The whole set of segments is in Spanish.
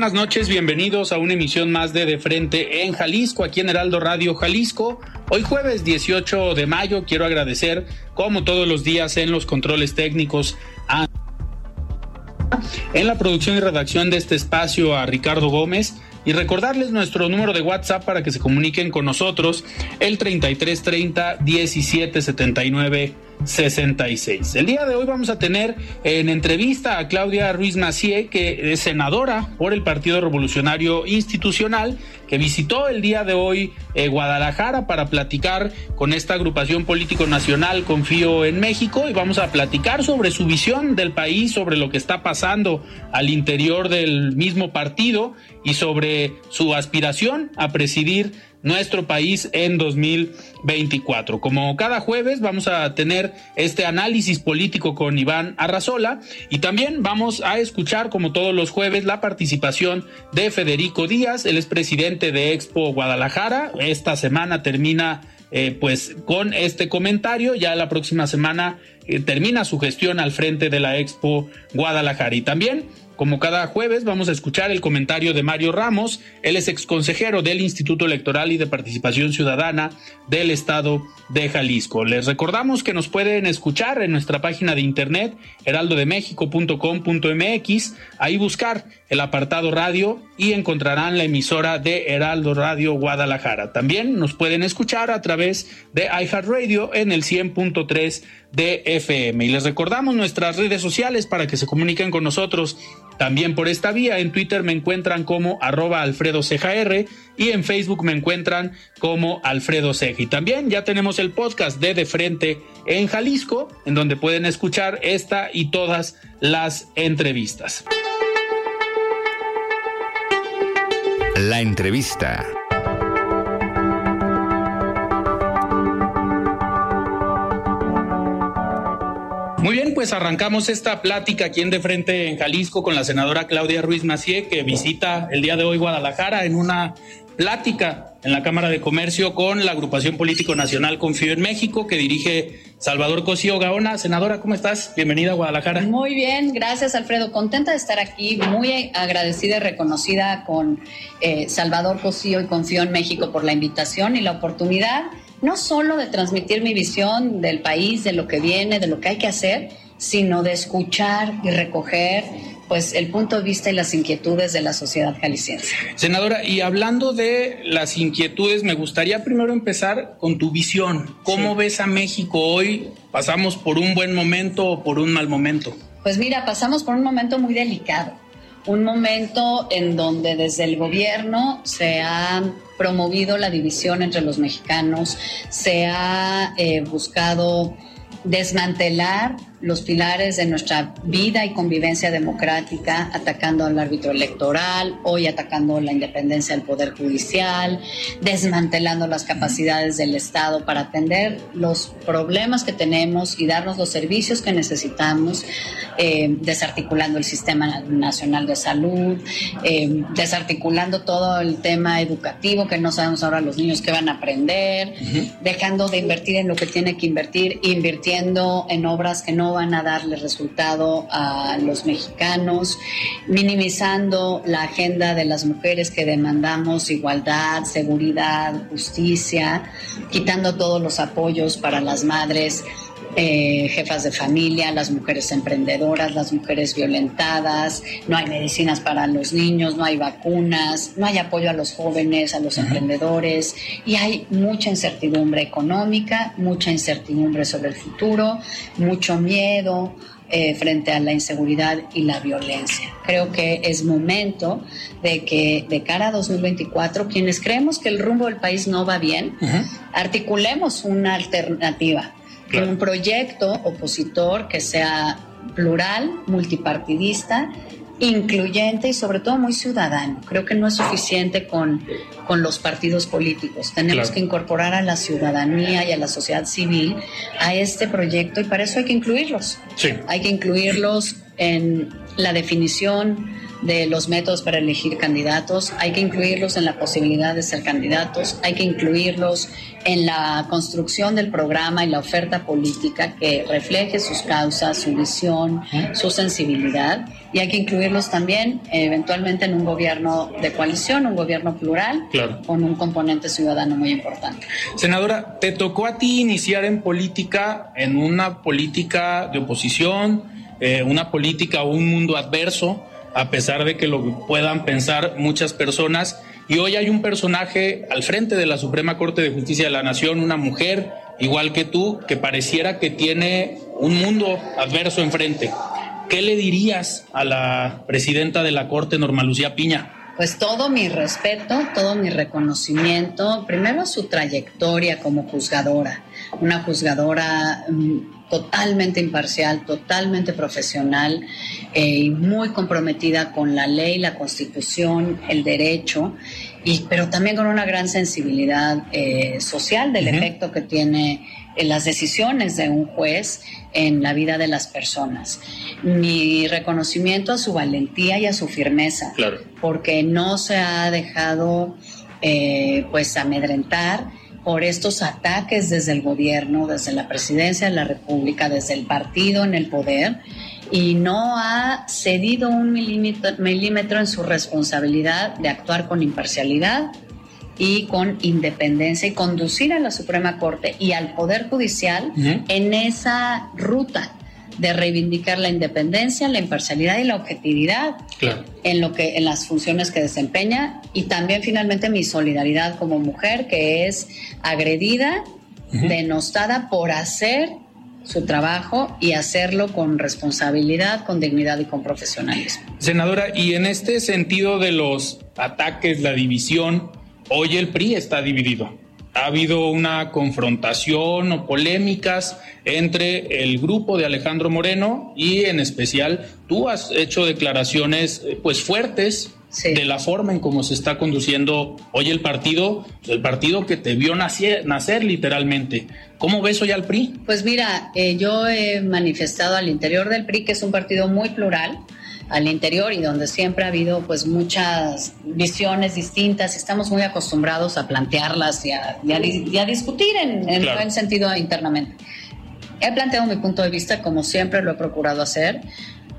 Buenas noches. Bienvenidos a una emisión más de De Frente en Jalisco, aquí en Heraldo Radio Jalisco. Hoy jueves 18 de mayo quiero agradecer, como todos los días, en los controles técnicos en la producción y redacción de este espacio a Ricardo Gómez y recordarles nuestro número de WhatsApp para que se comuniquen con nosotros, el 3330 1779 66. El día de hoy vamos a tener en entrevista a Claudia Ruiz Macié, que es senadora por el Partido Revolucionario Institucional, que visitó el día de hoy eh, Guadalajara para platicar con esta agrupación político nacional Confío en México y vamos a platicar sobre su visión del país, sobre lo que está pasando al interior del mismo partido y sobre su aspiración a presidir nuestro país en 2024. Como cada jueves vamos a tener este análisis político con Iván Arrazola y también vamos a escuchar como todos los jueves la participación de Federico Díaz, el expresidente de Expo Guadalajara. Esta semana termina eh, pues con este comentario, ya la próxima semana eh, termina su gestión al frente de la Expo Guadalajara y también como cada jueves vamos a escuchar el comentario de Mario Ramos, él es exconsejero del Instituto Electoral y de Participación Ciudadana del Estado de Jalisco. Les recordamos que nos pueden escuchar en nuestra página de internet heraldodemexico.com.mx, ahí buscar el apartado radio y encontrarán la emisora de Heraldo Radio Guadalajara. También nos pueden escuchar a través de iHeartRadio en el 100.3 de FM. Y les recordamos nuestras redes sociales para que se comuniquen con nosotros también por esta vía. En Twitter me encuentran como arroba Alfredo y en Facebook me encuentran como Alfredo Ceja. Y también ya tenemos el podcast de De Frente en Jalisco, en donde pueden escuchar esta y todas las entrevistas. La entrevista. Muy bien, pues arrancamos esta plática aquí en De Frente en Jalisco con la senadora Claudia Ruiz Macié, que visita el día de hoy Guadalajara en una plática en la Cámara de Comercio con la agrupación político nacional Confío en México, que dirige Salvador Cosío Gaona. Senadora, ¿cómo estás? Bienvenida a Guadalajara. Muy bien, gracias Alfredo. Contenta de estar aquí, muy agradecida y reconocida con eh, Salvador Cosío y Confío en México por la invitación y la oportunidad no solo de transmitir mi visión del país, de lo que viene, de lo que hay que hacer, sino de escuchar y recoger pues el punto de vista y las inquietudes de la sociedad jalisciense. Senadora, y hablando de las inquietudes, me gustaría primero empezar con tu visión. ¿Cómo ves a México hoy? ¿Pasamos por un buen momento o por un mal momento? Pues mira, pasamos por un momento muy delicado, un momento en donde desde el gobierno se ha promovido la división entre los mexicanos, se ha eh, buscado desmantelar los pilares de nuestra vida y convivencia democrática, atacando al árbitro electoral, hoy atacando la independencia del Poder Judicial, desmantelando las capacidades del Estado para atender los problemas que tenemos y darnos los servicios que necesitamos, eh, desarticulando el Sistema Nacional de Salud, eh, desarticulando todo el tema educativo, que no sabemos ahora los niños qué van a aprender, dejando de invertir en lo que tiene que invertir, invirtiendo en obras que no van a darle resultado a los mexicanos, minimizando la agenda de las mujeres que demandamos igualdad, seguridad, justicia, quitando todos los apoyos para las madres eh, jefas de familia, las mujeres emprendedoras, las mujeres violentadas, no hay medicinas para los niños, no hay vacunas, no hay apoyo a los jóvenes, a los emprendedores y hay mucha incertidumbre económica, mucha incertidumbre sobre el futuro, mucho miedo. Eh, frente a la inseguridad y la violencia. Creo que es momento de que de cara a 2024, quienes creemos que el rumbo del país no va bien, articulemos una alternativa un proyecto opositor que sea plural, multipartidista, incluyente y sobre todo muy ciudadano. Creo que no es suficiente con, con los partidos políticos. Tenemos que incorporar a la ciudadanía y a la sociedad civil a este proyecto y para eso hay que incluirlos. Hay que incluirlos en la definición de los métodos para elegir candidatos, hay que incluirlos en la posibilidad de ser candidatos, hay que incluirlos en la construcción del programa y la oferta política que refleje sus causas, su visión, su sensibilidad, y hay que incluirlos también eventualmente en un gobierno de coalición, un gobierno plural, con un componente ciudadano muy importante. Senadora, ¿te tocó a ti iniciar en política, en una política de oposición, eh, una política o un mundo adverso? A pesar de que lo puedan pensar muchas personas. Y hoy hay un personaje al frente de la Suprema Corte de Justicia de la Nación, una mujer igual que tú, que pareciera que tiene un mundo adverso enfrente. ¿Qué le dirías a la presidenta de la Corte, Norma Lucía Piña? Pues todo mi respeto, todo mi reconocimiento, primero su trayectoria como juzgadora, una juzgadora mm, totalmente imparcial, totalmente profesional eh, y muy comprometida con la ley, la constitución, el derecho, y, pero también con una gran sensibilidad eh, social del efecto que tiene en las decisiones de un juez en la vida de las personas. Mi reconocimiento a su valentía y a su firmeza, porque no se ha dejado eh, pues amedrentar por estos ataques desde el gobierno, desde la presidencia de la República, desde el partido en el poder, y no ha cedido un milímetro, en su responsabilidad de actuar con imparcialidad y con independencia y conducir a la Suprema Corte y al Poder Judicial en esa ruta de reivindicar la independencia, la imparcialidad y la objetividad en lo que en las funciones que desempeña. Y también finalmente mi solidaridad como mujer que es agredida, denostada por hacer su trabajo y hacerlo con responsabilidad, con dignidad y con profesionalismo. Senadora, y en este sentido de los ataques, la división, hoy el PRI está dividido ha habido una confrontación o polémicas entre el grupo de Alejandro Moreno y en especial tú has hecho declaraciones eh, pues fuertes de la forma en cómo se está conduciendo hoy el partido, el partido que te vio nacer, nacer literalmente. ¿Cómo ves hoy al PRI? Pues mira, eh, yo he manifestado al interior del PRI que es un partido muy plural, al interior y donde siempre ha habido pues muchas visiones distintas y estamos muy acostumbrados a plantearlas y a, discutir en, en buen sentido internamente. He planteado mi punto de vista como siempre lo he procurado hacer,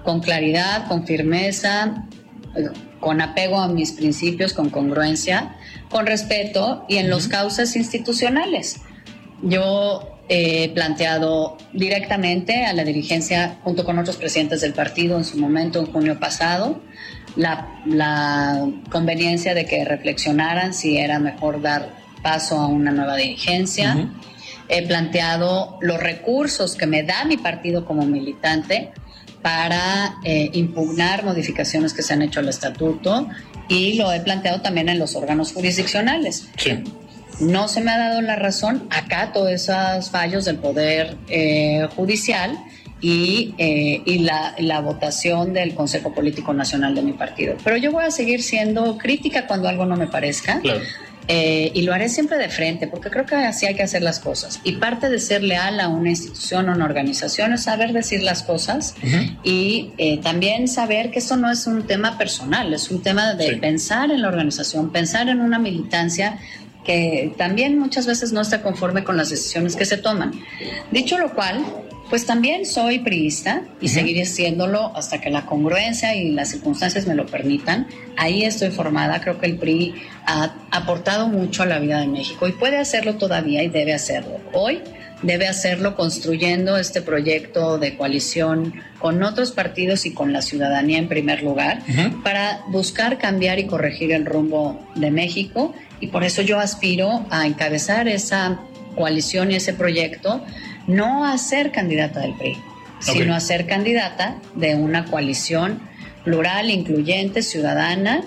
con claridad, con firmeza, con apego a mis principios, con congruencia, con respeto y en los causas institucionales. Yo he planteado directamente a la dirigencia, junto con otros presidentes del partido en su momento, en junio pasado, la, conveniencia de que reflexionaran si era mejor dar paso a una nueva dirigencia. He planteado los recursos que me da mi partido como militante para eh, impugnar modificaciones que se han hecho al estatuto y lo he planteado también en los órganos jurisdiccionales. Sí no se me ha dado la razón, acato esos fallos del Poder eh, Judicial y, eh, y la, la, votación del Consejo Político Nacional de mi partido. Pero yo voy a seguir siendo crítica cuando algo no me parezca. Eh, y lo haré siempre de frente, porque creo que así hay que hacer las cosas. Y parte de ser leal a una institución o una organización es saber decir las cosas y también saber que esto no es un tema personal, es un tema de pensar en la organización, pensar en una militancia que también muchas veces no está conforme con las decisiones que se toman. Dicho lo cual, Pues también soy priista y seguiré siéndolo hasta que la congruencia y las circunstancias me lo permitan. Ahí estoy formada, creo que el PRI ha aportado mucho a la vida de México y puede hacerlo todavía y debe hacerlo. Hoy debe hacerlo construyendo este proyecto de coalición con otros partidos y con la ciudadanía en primer lugar para buscar cambiar y corregir el rumbo de México. Y por eso yo aspiro a encabezar esa coalición y ese proyecto no a ser candidata del PRI, sino a ser candidata de una coalición plural, incluyente, ciudadana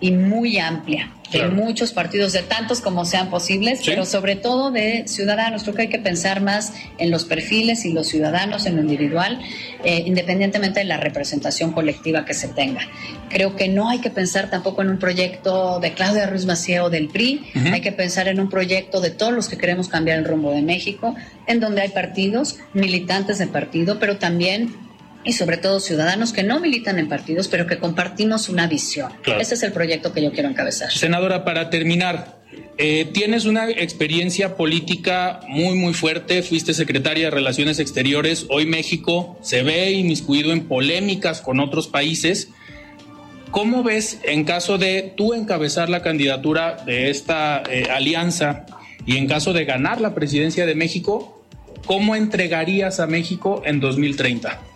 y muy amplia de muchos partidos, de tantos como sean posibles, pero sobre todo de ciudadanos. Creo que hay que pensar más en los perfiles y los ciudadanos en lo individual, eh, independientemente de la representación colectiva que se tenga. Creo que no hay que pensar tampoco en un proyecto de Claudia Ruiz Macié o del PRI, hay que pensar en un proyecto de todos los que queremos cambiar el rumbo de México, en donde hay partidos, militantes de partido, pero también y sobre todo ciudadanos que no militan en partidos, pero que compartimos una visión. Ese es el proyecto que yo quiero encabezar. Senadora, para terminar, eh, tienes una experiencia política muy, muy fuerte. Fuiste secretaria de Relaciones Exteriores. Hoy México se ve inmiscuido en polémicas con otros países. ¿Cómo ves en caso de tú encabezar la candidatura de esta eh, alianza y en caso de ganar la presidencia de México, cómo entregarías a México en 2030?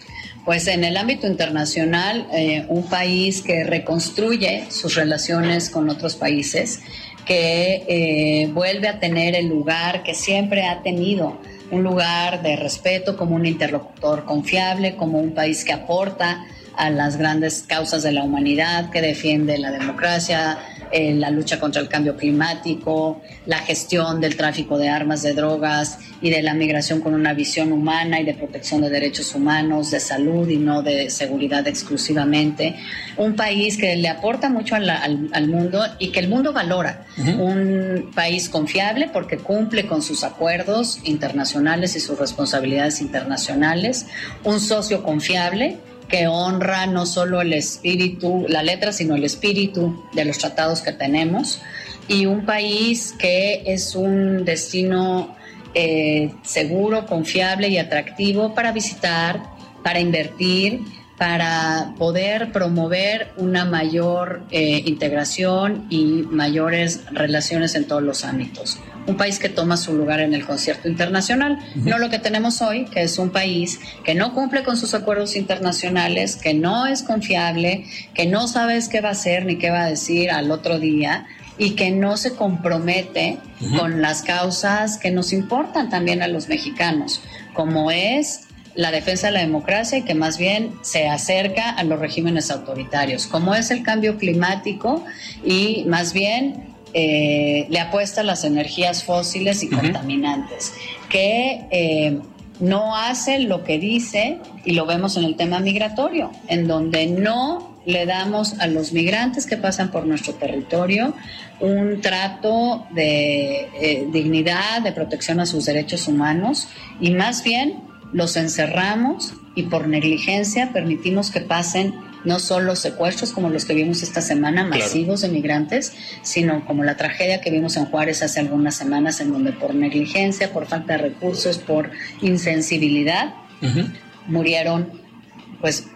Pues en el ámbito internacional, eh, un país que reconstruye sus relaciones con otros países, que eh, vuelve a tener el lugar que siempre ha tenido, un lugar de respeto como un interlocutor confiable, como un país que aporta a las grandes causas de la humanidad, que defiende la democracia, la lucha contra el cambio climático, la gestión del tráfico de armas, de drogas y de la migración con una visión humana y de protección de derechos humanos, de salud y no de seguridad exclusivamente. Un país que le aporta mucho al, al, mundo y que el mundo valora. Un país confiable porque cumple con sus acuerdos internacionales y sus responsabilidades internacionales. Un socio confiable que honra no solo el espíritu, la letra, sino el espíritu de los tratados que tenemos, y un país que es un destino eh, seguro, confiable y atractivo para visitar, para invertir, para poder promover una mayor eh, integración y mayores relaciones en todos los ámbitos un país que toma su lugar en el concierto internacional, no lo que tenemos hoy, que es un país que no cumple con sus acuerdos internacionales, que no es confiable, que no sabes qué va a hacer ni qué va a decir al otro día y que no se compromete con las causas que nos importan también a los mexicanos, como es la defensa de la democracia y que más bien se acerca a los regímenes autoritarios, como es el cambio climático y más bien eh, le apuesta a las energías fósiles y contaminantes, que eh, no hace lo que dice, y lo vemos en el tema migratorio, en donde no le damos a los migrantes que pasan por nuestro territorio un trato de eh, dignidad, de protección a sus derechos humanos, y más bien los encerramos y por negligencia permitimos que pasen no solo secuestros como los que vimos esta semana, masivos de migrantes, sino como la tragedia que vimos en Juárez hace algunas semanas, en donde por negligencia, por falta de recursos, por insensibilidad, murieron pues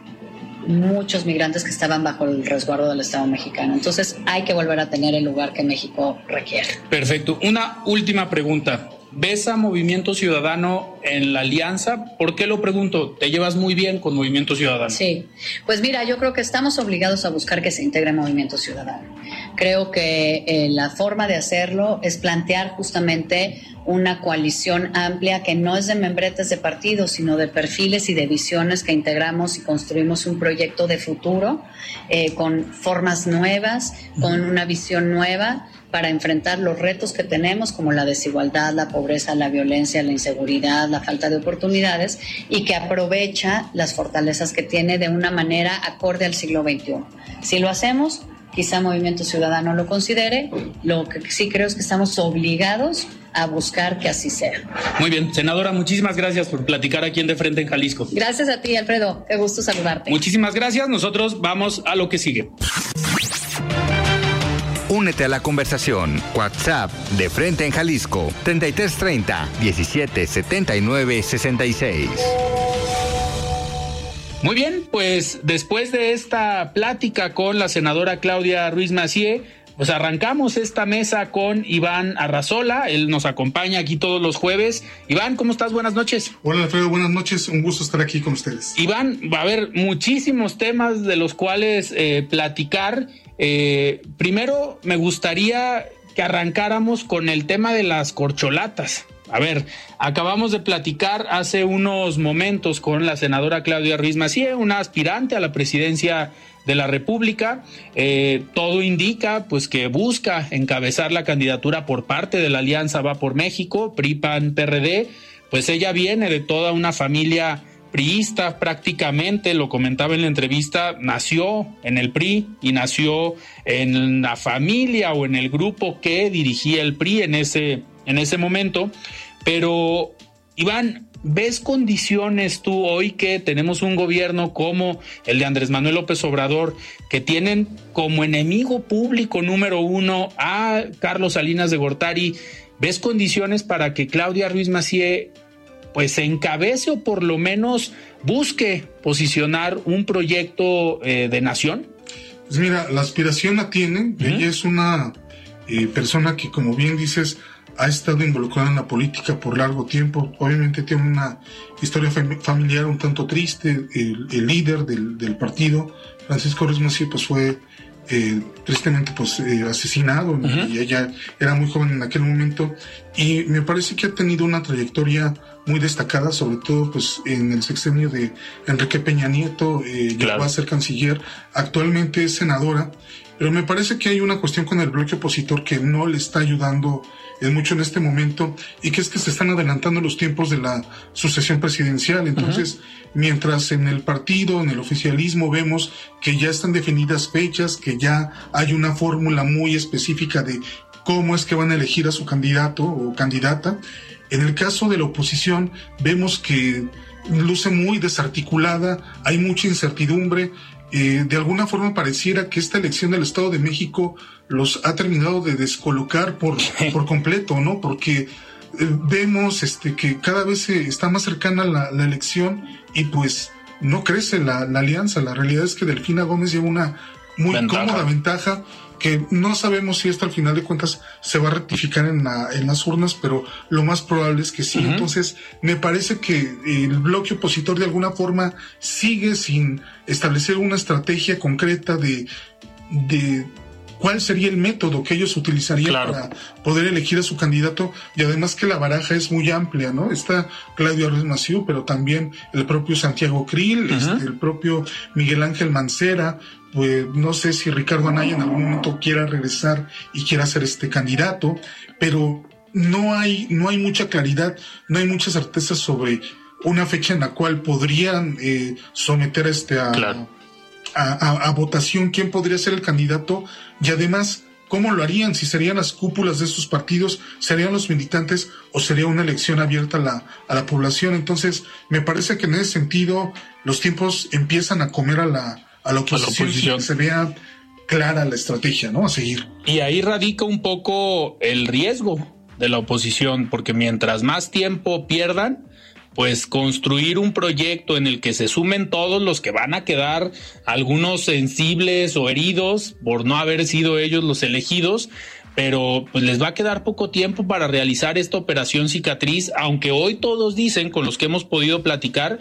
muchos migrantes que estaban bajo el resguardo del Estado mexicano. Entonces hay que volver a tener el lugar que México requiere. Perfecto. Una última pregunta. ¿Ves a Movimiento Ciudadano en la alianza? ¿Por qué lo pregunto? ¿Te llevas muy bien con Movimiento Ciudadano? Sí, pues mira, yo creo que estamos obligados a buscar que se integre Movimiento Ciudadano. Creo que eh, la forma de hacerlo es plantear justamente una coalición amplia que no es de membretes de partidos, sino de perfiles y de visiones que integramos y construimos un proyecto de futuro eh, con formas nuevas, con una visión nueva para enfrentar los retos que tenemos como la desigualdad, la pobreza, la violencia, la inseguridad, la falta de oportunidades y que aprovecha las fortalezas que tiene de una manera acorde al siglo XXI. Si lo hacemos, quizá Movimiento Ciudadano lo considere, lo que sí creo es que estamos obligados a buscar que así sea. Muy bien, senadora, muchísimas gracias por platicar aquí en De Frente en Jalisco. Gracias a ti, Alfredo, qué gusto saludarte. Muchísimas gracias, nosotros vamos a lo que sigue Únete a la conversación. WhatsApp de Frente en Jalisco 3330 1779 66. Muy bien, pues después de esta plática con la senadora Claudia Ruiz Macié, pues arrancamos esta mesa con Iván Arrazola, él nos acompaña aquí todos los jueves. Iván, ¿cómo estás? Buenas noches. Hola Alfredo, buenas noches, un gusto estar aquí con ustedes. Iván, va a haber muchísimos temas de los cuales eh, platicar. Eh, primero, me gustaría que arrancáramos con el tema de las corcholatas. A ver, acabamos de platicar hace unos momentos con la senadora Claudia Ruiz Macié, una aspirante a la presidencia de la República. Eh, todo indica pues que busca encabezar la candidatura por parte de la Alianza Va por México, PRI, PAN, PRD. Pues ella viene de toda una familia priista prácticamente, lo comentaba en la entrevista, nació en el PRI y nació en la familia o en el grupo que dirigía el PRI en ese en ese momento. Pero, Iván, ¿ves condiciones tú hoy que tenemos un gobierno como el de Andrés Manuel López Obrador, que tienen como enemigo público número uno a Carlos Salinas de Gortari? ¿Ves condiciones para que Claudia Ruiz Macié pues se encabece o por lo menos busque posicionar un proyecto eh, de nación? Pues mira, la aspiración la tiene. Ella es una eh, persona que, como bien dices, ha estado involucrado en la política por largo tiempo. Obviamente tiene una historia familiar un tanto triste. El, líder del, partido, Francisco Ruiz pues fue eh, tristemente pues eh, asesinado y ella era muy joven en aquel momento y me parece que ha tenido una trayectoria muy destacada, sobre todo pues en el sexenio de Enrique Peña Nieto, eh, llegó a ser canciller, actualmente es senadora, pero me parece que hay una cuestión con el bloque opositor que no le está ayudando es mucho en este momento y que es que se están adelantando los tiempos de la sucesión presidencial. Entonces, mientras en el partido, en el oficialismo vemos que ya están definidas fechas, que ya hay una fórmula muy específica de cómo es que van a elegir a su candidato o candidata, en el caso de la oposición vemos que luce muy desarticulada, hay mucha incertidumbre, eh, de alguna forma pareciera que esta elección del Estado de México los ha terminado de descolocar por, por completo, ¿no? Porque eh, vemos este, que cada vez está más cercana la, la elección y pues no crece la, la, alianza. La realidad es que Delfina Gómez lleva una muy cómoda ventaja que no sabemos si esto al final de cuentas se va a rectificar en, la, en las urnas, pero lo más probable es que sí. Entonces, me parece que el bloque opositor de alguna forma sigue sin establecer una estrategia concreta de, de cuál sería el método que ellos utilizarían para poder elegir a su candidato y además que la baraja es muy amplia, ¿no? Está Claudio Ruiz Maciú, pero también el propio Santiago Krill, este, el propio Miguel Ángel Mancera, pues no sé si Ricardo Anaya en algún momento quiera regresar y quiera ser este candidato, pero no hay, no hay mucha claridad, no hay mucha certeza sobre una fecha en la cual podrían eh, someter este a, a, votación quién podría ser el candidato y además cómo lo harían, si serían las cúpulas de estos partidos, serían los militantes o sería una elección abierta a la, a la población. Entonces, me parece que en ese sentido los tiempos empiezan a comer a la, a la oposición, se vea clara la estrategia, ¿no? A seguir. Y ahí radica un poco el riesgo de la oposición, porque mientras más tiempo pierdan, pues construir un proyecto en el que se sumen todos los que van a quedar, algunos sensibles o heridos por no haber sido ellos los elegidos, pero pues les va a quedar poco tiempo para realizar esta operación cicatriz, aunque hoy todos dicen con los que hemos podido platicar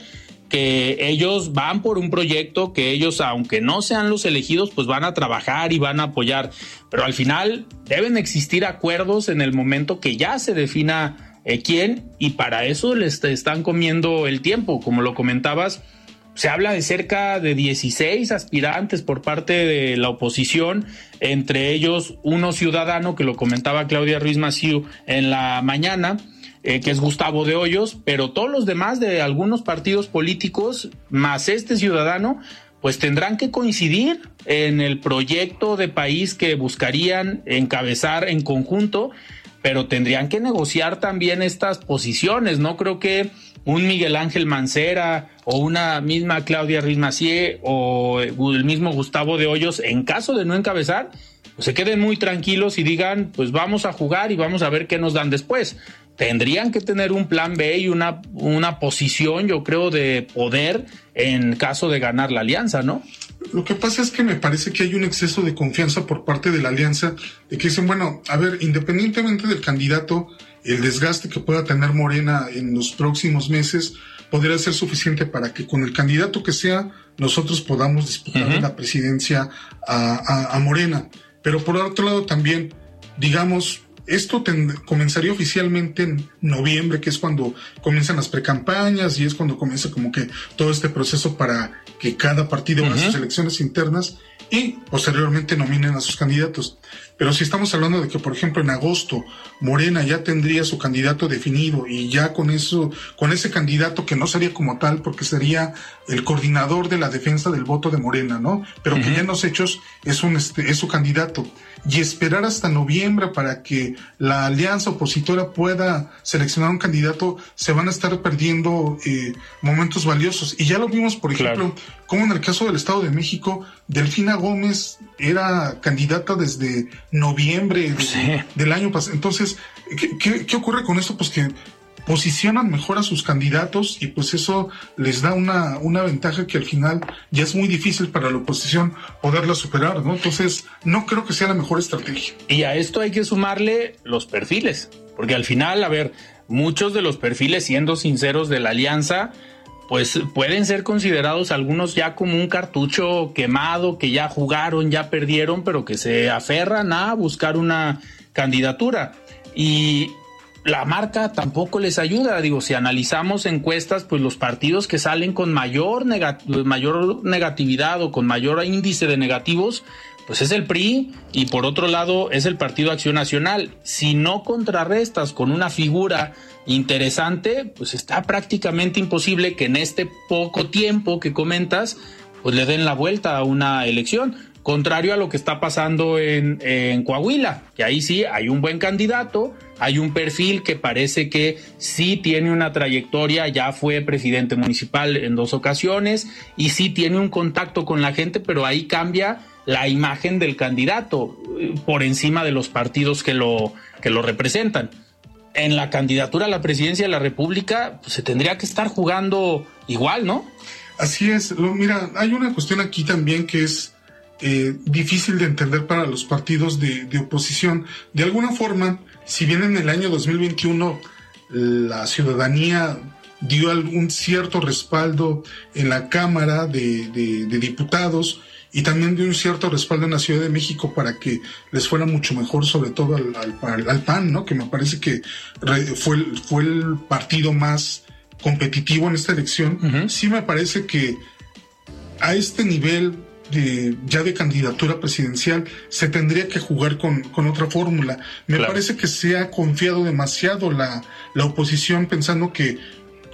que ellos van por un proyecto que ellos, aunque no sean los elegidos, pues van a trabajar y van a apoyar. Pero al final deben existir acuerdos en el momento que ya se defina quién y para eso les están comiendo el tiempo. Como lo comentabas, se habla de cerca de 16 aspirantes por parte de la oposición, entre ellos uno ciudadano que lo comentaba Claudia Ruiz Maciú en la mañana eh, que es Gustavo de Hoyos, pero todos los demás de algunos partidos políticos, más este ciudadano, pues tendrán que coincidir en el proyecto de país que buscarían encabezar en conjunto, pero tendrían que negociar también estas posiciones. No creo que un Miguel Ángel Mancera o una misma Claudia Riz o el mismo Gustavo de Hoyos, en caso de no encabezar, pues se queden muy tranquilos y digan, pues vamos a jugar y vamos a ver qué nos dan después. Tendrían que tener un plan B y una, una posición, yo creo, de poder en caso de ganar la alianza, ¿no? Lo que pasa es que me parece que hay un exceso de confianza por parte de la alianza, de que dicen, bueno, a ver, independientemente del candidato, el desgaste que pueda tener Morena en los próximos meses podría ser suficiente para que con el candidato que sea nosotros podamos disputar la presidencia a, Morena. Pero por otro lado también, digamos, esto comenzaría oficialmente en noviembre, que es cuando comienzan las precampañas y es cuando comienza como que todo este proceso para que cada partido haga sus elecciones internas y posteriormente nominen a sus candidatos. Pero si estamos hablando de que, por ejemplo, en agosto Morena ya tendría su candidato definido y ya con eso, con ese candidato que no sería como tal, porque sería el coordinador de la defensa del voto de Morena, ¿no? Pero que ya en los hechos es un, este, es su candidato. Y esperar hasta noviembre para que la alianza opositora pueda seleccionar un candidato, se van a estar perdiendo eh, momentos valiosos. Y ya lo vimos, por ejemplo, como en el caso del Estado de México, Delfina Gómez era candidata desde noviembre del año pasado. Entonces, ¿qué, ocurre con esto? Pues que posicionan mejor a sus candidatos y pues eso les da una, una ventaja que al final ya es muy difícil para la oposición poderla superar, ¿no? Entonces, no creo que sea la mejor estrategia. Y a esto hay que sumarle los perfiles, porque al final, a ver, muchos de los perfiles, siendo sinceros de la alianza, pues pueden ser considerados algunos ya como un cartucho quemado, que ya jugaron, ya perdieron, pero que se aferran a buscar una candidatura. Y la marca tampoco les ayuda. Digo, si analizamos encuestas, pues los partidos que salen con mayor, mayor negatividad o con mayor índice de negativos, pues es el PRI y por otro lado es el Partido Acción Nacional. Si no contrarrestas con una figura interesante, pues está prácticamente imposible que en este poco tiempo que comentas, pues le den la vuelta a una elección. Contrario a lo que está pasando en, Coahuila, que ahí sí hay un buen candidato, hay un perfil que parece que sí tiene una trayectoria, ya fue presidente municipal en dos ocasiones y sí tiene un contacto con la gente, pero ahí cambia la imagen del candidato eh, por encima de los partidos que lo, que lo representan en la candidatura a la presidencia de la República pues, se tendría que estar jugando igual, ¿no? Así es. Mira, hay una cuestión aquí también que es eh, difícil de entender para los partidos de, oposición. De alguna forma, si bien en el año 2021 la ciudadanía dio algún cierto respaldo en la Cámara de, de Diputados, y también dio un cierto respaldo en la Ciudad de México para que les fuera mucho mejor, sobre todo al, al, PAN, ¿no? Que me parece que fue, fue el partido más competitivo en esta elección. Sí me parece que a este nivel de, ya de candidatura presidencial se tendría que jugar con, con otra fórmula. Me parece que se ha confiado demasiado la, la oposición pensando que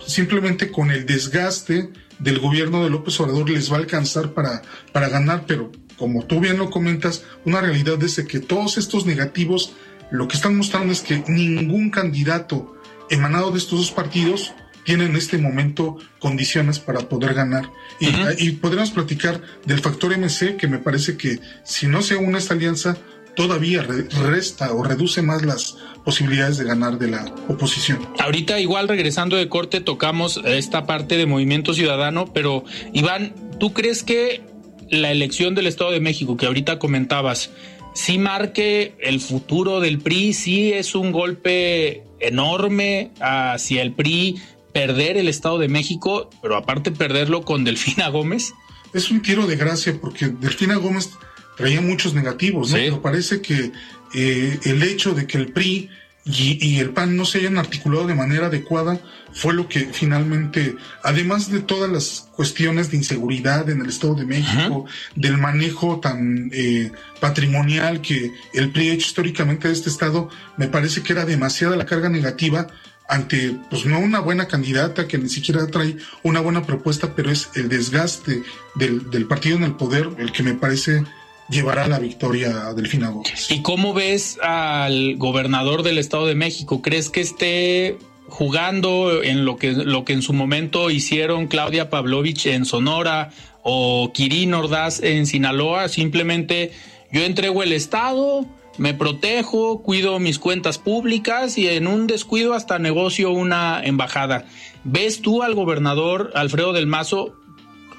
simplemente con el desgaste del gobierno de López Obrador les va a alcanzar para, para ganar, pero como tú bien lo comentas, una realidad es que todos estos negativos lo que están mostrando es que ningún candidato emanado de estos dos partidos tiene en este momento condiciones para poder ganar. Y, y podremos platicar del factor MC, que me parece que si no se une esta alianza, todavía resta o reduce más las posibilidades de ganar de la oposición. Ahorita igual regresando de corte tocamos esta parte de movimiento ciudadano, pero Iván, ¿tú crees que la elección del Estado de México que ahorita comentabas, sí marque el futuro del PRI, sí es un golpe enorme hacia el PRI perder el Estado de México, pero aparte perderlo con Delfina Gómez? Es un tiro de gracia porque Delfina Gómez traía muchos negativos, ¿no? Pero parece que eh, el hecho de que el PRI y, el PAN no se hayan articulado de manera adecuada fue lo que finalmente, además de todas las cuestiones de inseguridad en el Estado de México, del manejo tan eh, patrimonial que el PRI ha hecho históricamente de este Estado, me parece que era demasiada la carga negativa ante, pues no una buena candidata que ni siquiera trae una buena propuesta, pero es el desgaste del, del partido en el poder el que me parece llevará la victoria a Delfina Gómez. ¿Y cómo ves al gobernador del Estado de México? ¿Crees que esté jugando en lo que, lo que en su momento hicieron Claudia Pavlovich en Sonora o Kirin Ordaz en Sinaloa? Simplemente yo entrego el Estado, me protejo, cuido mis cuentas públicas y en un descuido hasta negocio una embajada. ¿Ves tú al gobernador Alfredo del Mazo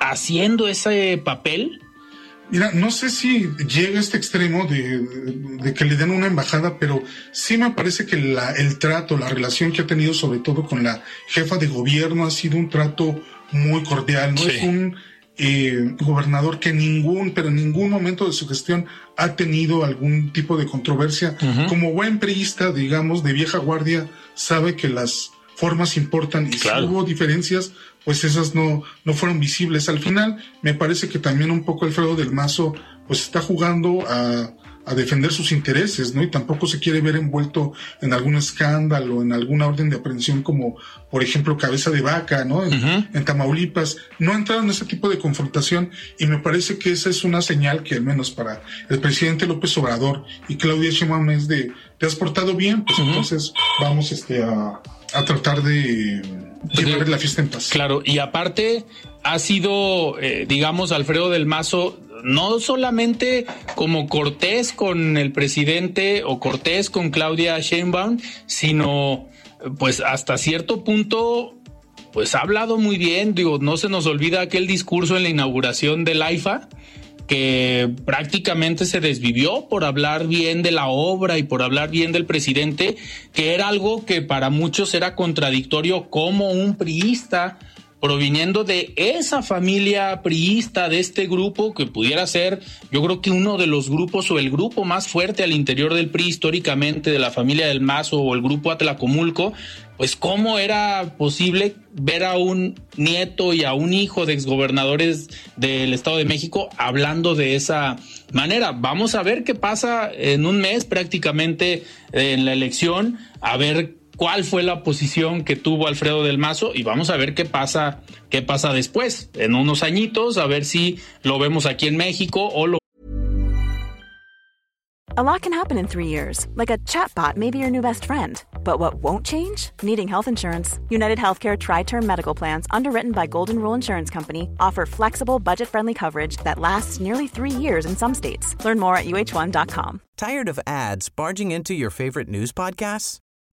haciendo ese papel? Mira, no sé si llega a este extremo de, que le den una embajada, pero sí me parece que el trato, la relación que ha tenido sobre todo con la jefa de gobierno ha sido un trato muy cordial, no es un eh, gobernador que ningún, pero en ningún momento de su gestión ha tenido algún tipo de controversia. Como buen priista, digamos, de vieja guardia, sabe que las formas importan y si hubo diferencias, pues esas no, no fueron visibles. Al final, me parece que también un poco Alfredo del Mazo, pues está jugando a, a defender sus intereses, ¿no? Y tampoco se quiere ver envuelto en algún escándalo, en alguna orden de aprehensión como, por ejemplo, cabeza de vaca, ¿no? En, Tamaulipas. No ha entrado en ese tipo de confrontación y me parece que esa es una señal que al menos para el presidente López Obrador y Claudia Sheinbaum es de, te has portado bien, pues entonces vamos este, a, a tratar de llevar la fiesta en paz. Claro, y aparte ha sido, eh, digamos, Alfredo del Mazo no solamente como Cortés con el presidente o Cortés con Claudia Sheinbaum, sino pues hasta cierto punto pues ha hablado muy bien, digo, no se nos olvida aquel discurso en la inauguración del AIFA que prácticamente se desvivió por hablar bien de la obra y por hablar bien del presidente, que era algo que para muchos era contradictorio como un priista proviniendo de esa familia priista, de este grupo que pudiera ser, yo creo que uno de los grupos o el grupo más fuerte al interior del PRI históricamente, de la familia del Mazo o el grupo Atlacomulco, pues cómo era posible ver a un nieto y a un hijo de exgobernadores del Estado de México hablando de esa manera. Vamos a ver qué pasa en un mes prácticamente en la elección, a ver cuál fue la posición que tuvo Alfredo del Mazo y vamos a ver qué pasa, qué pasa después, en unos añitos, a ver si lo vemos aquí en México o lo A lot can happen in three years, like a chatbot may be your new best friend. But what won't change? Needing health insurance. United Healthcare Tri Term Medical Plans, underwritten by Golden Rule Insurance Company, offer flexible, budget friendly coverage that lasts nearly three years in some states. Learn more at uh1.com. Tired of ads barging into your favorite news podcasts?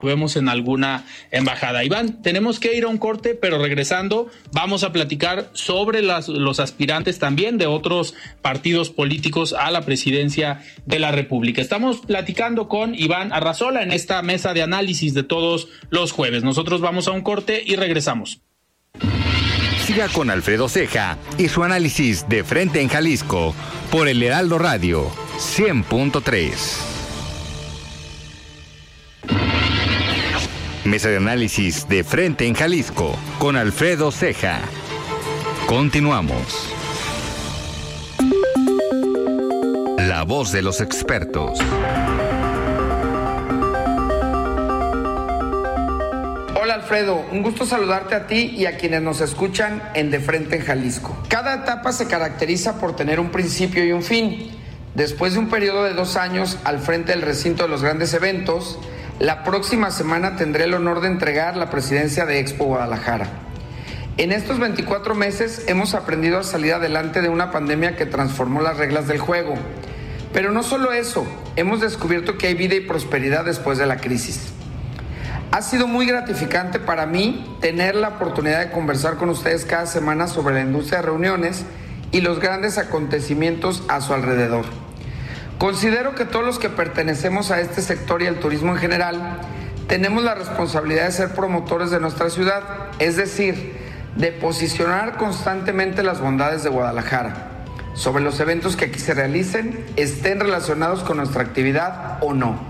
Vemos en alguna embajada. Iván, tenemos que ir a un corte, pero regresando vamos a platicar sobre los aspirantes también de otros partidos políticos a la presidencia de la República. Estamos platicando con Iván Arrazola en esta mesa de análisis de todos los jueves. Nosotros vamos a un corte y regresamos. Siga con Alfredo Ceja y su análisis de frente en Jalisco por el Heraldo Radio 100.3. Mesa de análisis de frente en Jalisco con Alfredo Ceja. Continuamos. La voz de los expertos. Hola Alfredo, un gusto saludarte a ti y a quienes nos escuchan en De Frente en Jalisco. Cada etapa se caracteriza por tener un principio y un fin. Después de un periodo de dos años al frente del recinto de los grandes eventos, la próxima semana tendré el honor de entregar la presidencia de Expo Guadalajara. En estos 24 meses hemos aprendido a salir adelante de una pandemia que transformó las reglas del juego. Pero no solo eso, hemos descubierto que hay vida y prosperidad después de la crisis. Ha sido muy gratificante para mí tener la oportunidad de conversar con ustedes cada semana sobre la industria de reuniones y los grandes acontecimientos a su alrededor. Considero que todos los que pertenecemos a este sector y al turismo en general tenemos la responsabilidad de ser promotores de nuestra ciudad, es decir, de posicionar constantemente las bondades de Guadalajara sobre los eventos que aquí se realicen, estén relacionados con nuestra actividad o no.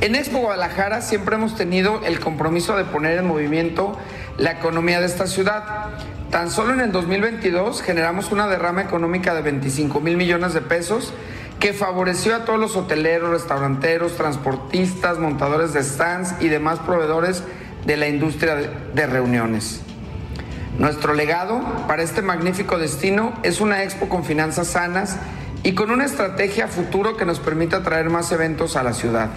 En Expo Guadalajara siempre hemos tenido el compromiso de poner en movimiento la economía de esta ciudad. Tan solo en el 2022 generamos una derrama económica de 25 mil millones de pesos que favoreció a todos los hoteleros, restauranteros, transportistas, montadores de stands y demás proveedores de la industria de reuniones. Nuestro legado para este magnífico destino es una expo con finanzas sanas y con una estrategia futuro que nos permita traer más eventos a la ciudad.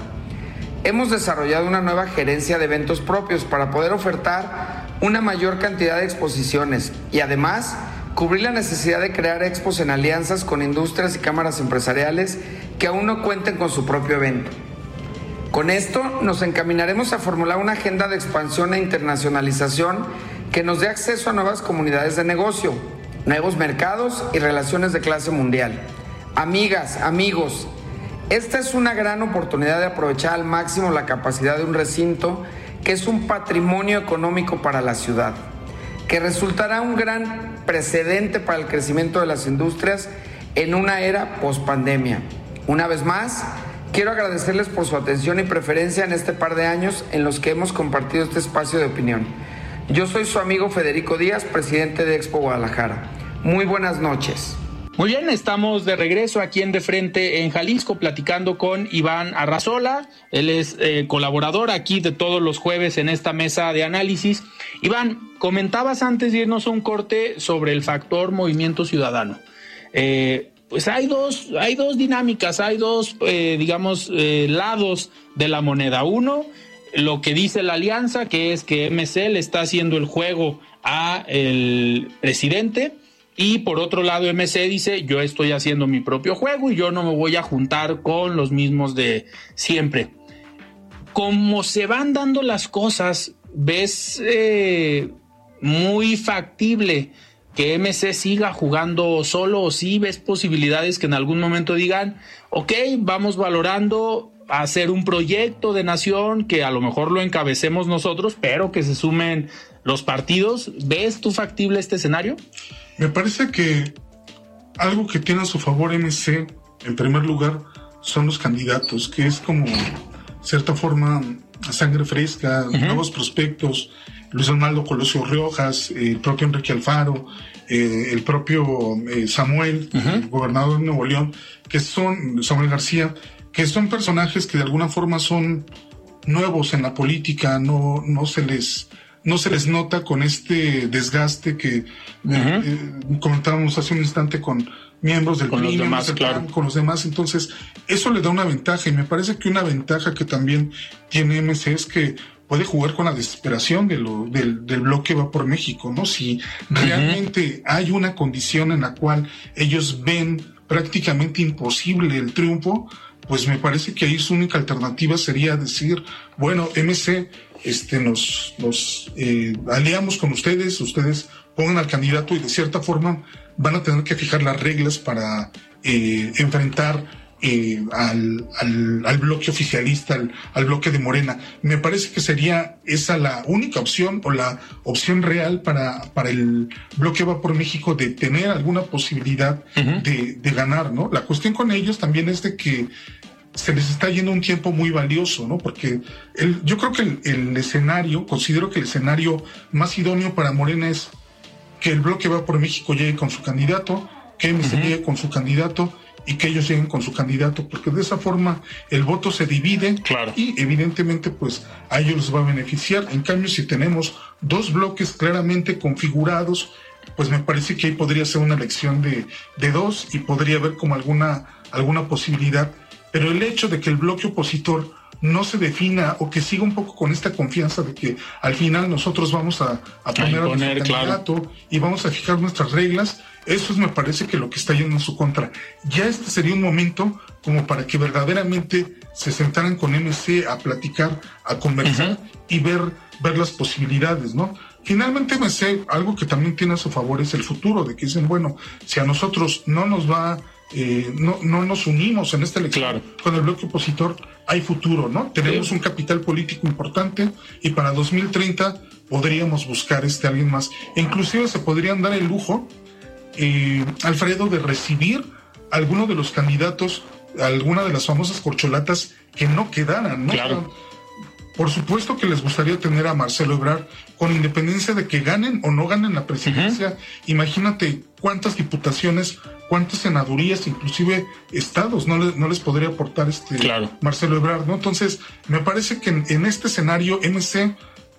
Hemos desarrollado una nueva gerencia de eventos propios para poder ofertar una mayor cantidad de exposiciones y además cubrir la necesidad de crear expos en alianzas con industrias y cámaras empresariales que aún no cuenten con su propio evento. Con esto nos encaminaremos a formular una agenda de expansión e internacionalización que nos dé acceso a nuevas comunidades de negocio, nuevos mercados y relaciones de clase mundial. Amigas, amigos, esta es una gran oportunidad de aprovechar al máximo la capacidad de un recinto que es un patrimonio económico para la ciudad, que resultará un gran precedente para el crecimiento de las industrias en una era post-pandemia. Una vez más, quiero agradecerles por su atención y preferencia en este par de años en los que hemos compartido este espacio de opinión. Yo soy su amigo Federico Díaz, presidente de Expo Guadalajara. Muy buenas noches. Muy bien, estamos de regreso aquí en De Frente en Jalisco platicando con Iván Arrazola. Él es eh, colaborador aquí de todos los jueves en esta mesa de análisis. Iván, comentabas antes de irnos a un corte sobre el factor movimiento ciudadano. Eh, pues hay dos, hay dos dinámicas, hay dos, eh, digamos, lados de la moneda. Uno, lo que dice la alianza, que es que MC le está haciendo el juego a el presidente y por otro lado, MC dice, yo estoy haciendo mi propio juego y yo no me voy a juntar con los mismos de siempre. Como se van dando las cosas, ves eh, muy factible que MC siga jugando solo o sí ves posibilidades que en algún momento digan, ok, vamos valorando hacer un proyecto de nación que a lo mejor lo encabecemos nosotros, pero que se sumen los partidos. ¿Ves tú factible este escenario? Me parece que algo que tiene a su favor MC, en primer lugar, son los candidatos, que es como cierta forma sangre fresca, nuevos prospectos, Luis Arnaldo Colosio Riojas, el propio Enrique Alfaro, eh, el propio eh, Samuel, el gobernador de Nuevo León, que son, Samuel García, que son personajes que de alguna forma son nuevos en la política, no, no se les no se les nota con este desgaste que eh, comentábamos hace un instante con miembros del con los demás, claro. con los demás. Entonces, eso le da una ventaja y me parece que una ventaja que también tiene MC es que puede jugar con la desesperación de lo, del, del bloque va por México, ¿no? Si realmente hay una condición en la cual ellos ven prácticamente imposible el triunfo, pues me parece que ahí su única alternativa sería decir, bueno, MC este, nos, nos eh, aliamos con ustedes, ustedes pongan al candidato y de cierta forma van a tener que fijar las reglas para eh, enfrentar eh, al, al, bloque oficialista, al, bloque de Morena. Me parece que sería esa la única opción o la opción real para, para el bloque Va por México de tener alguna posibilidad de, de, ganar, ¿no? La cuestión con ellos también es de que se les está yendo un tiempo muy valioso, ¿no? Porque el, yo creo que el, escenario, considero que el escenario más idóneo para Morena es que el bloque va por México llegue con su candidato, que MC llegue con su candidato y que ellos lleguen con su candidato, porque de esa forma el voto se divide y evidentemente pues a ellos les va a beneficiar. En cambio, si tenemos dos bloques claramente configurados, pues me parece que ahí podría ser una elección de, de dos y podría haber como alguna, alguna posibilidad. Pero el hecho de que el bloque opositor no se defina o que siga un poco con esta confianza de que al final nosotros vamos a, poner a, nuestro candidato y vamos a fijar nuestras reglas, eso es, me parece que lo que está yendo en su contra. Ya este sería un momento como para que verdaderamente se sentaran con MC a platicar, a conversar y ver, ver las posibilidades, ¿no? Finalmente MC, algo que también tiene a su favor es el futuro, de que dicen, bueno, si a nosotros no nos va eh, no, no nos unimos en esta elección con el bloque opositor, hay futuro, ¿no? Tenemos un capital político importante y para 2030 podríamos buscar este alguien más. inclusive se podrían dar el lujo, eh, Alfredo, de recibir alguno de los candidatos, alguna de las famosas corcholatas que no quedaran, ¿no? Por supuesto que les gustaría tener a Marcelo Ebrard, con independencia de que ganen o no ganen la presidencia. Imagínate cuántas diputaciones, cuántas senadurías, inclusive estados, no, les, no les podría aportar este Marcelo Ebrard, ¿no? Entonces, me parece que en, este escenario MC